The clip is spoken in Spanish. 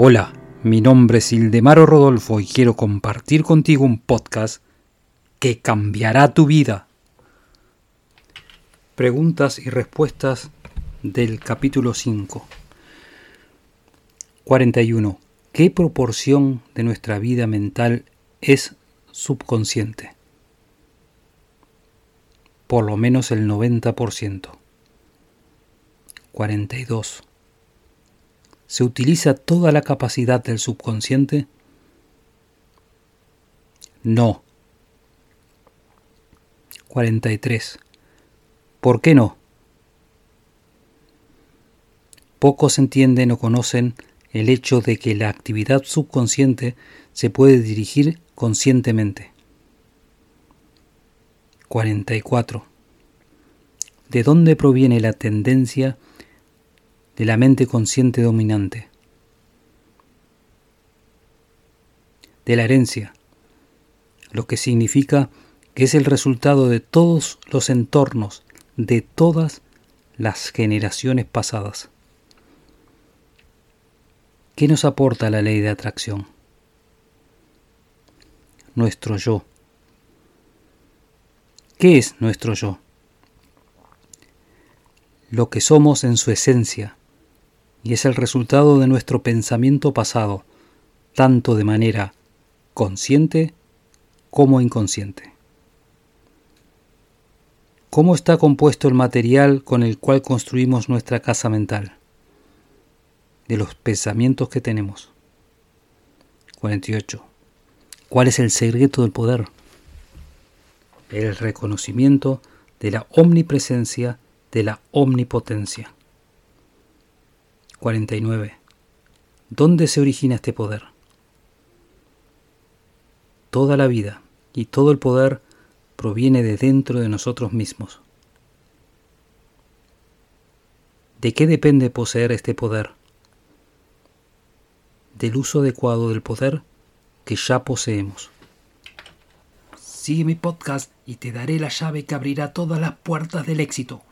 Hola, mi nombre es Ildemaro Rodolfo y quiero compartir contigo un podcast que cambiará tu vida. Preguntas y respuestas del capítulo 5. 41. ¿Qué proporción de nuestra vida mental es subconsciente? Por lo menos el 90%. 42. ¿Se utiliza toda la capacidad del subconsciente? No. 43. ¿Por qué no? Pocos entienden o conocen el hecho de que la actividad subconsciente se puede dirigir conscientemente. 44. ¿De dónde proviene la tendencia de la mente consciente dominante, de la herencia, lo que significa que es el resultado de todos los entornos de todas las generaciones pasadas. ¿Qué nos aporta la ley de atracción? Nuestro yo. ¿Qué es nuestro yo? Lo que somos en su esencia, y es el resultado de nuestro pensamiento pasado, tanto de manera consciente como inconsciente. ¿Cómo está compuesto el material con el cual construimos nuestra casa mental? De los pensamientos que tenemos. 48. ¿Cuál es el secreto del poder? El reconocimiento de la omnipresencia de la omnipotencia. 49. ¿Dónde se origina este poder? Toda la vida y todo el poder proviene de dentro de nosotros mismos. ¿De qué depende poseer este poder? Del uso adecuado del poder que ya poseemos. Sigue mi podcast y te daré la llave que abrirá todas las puertas del éxito.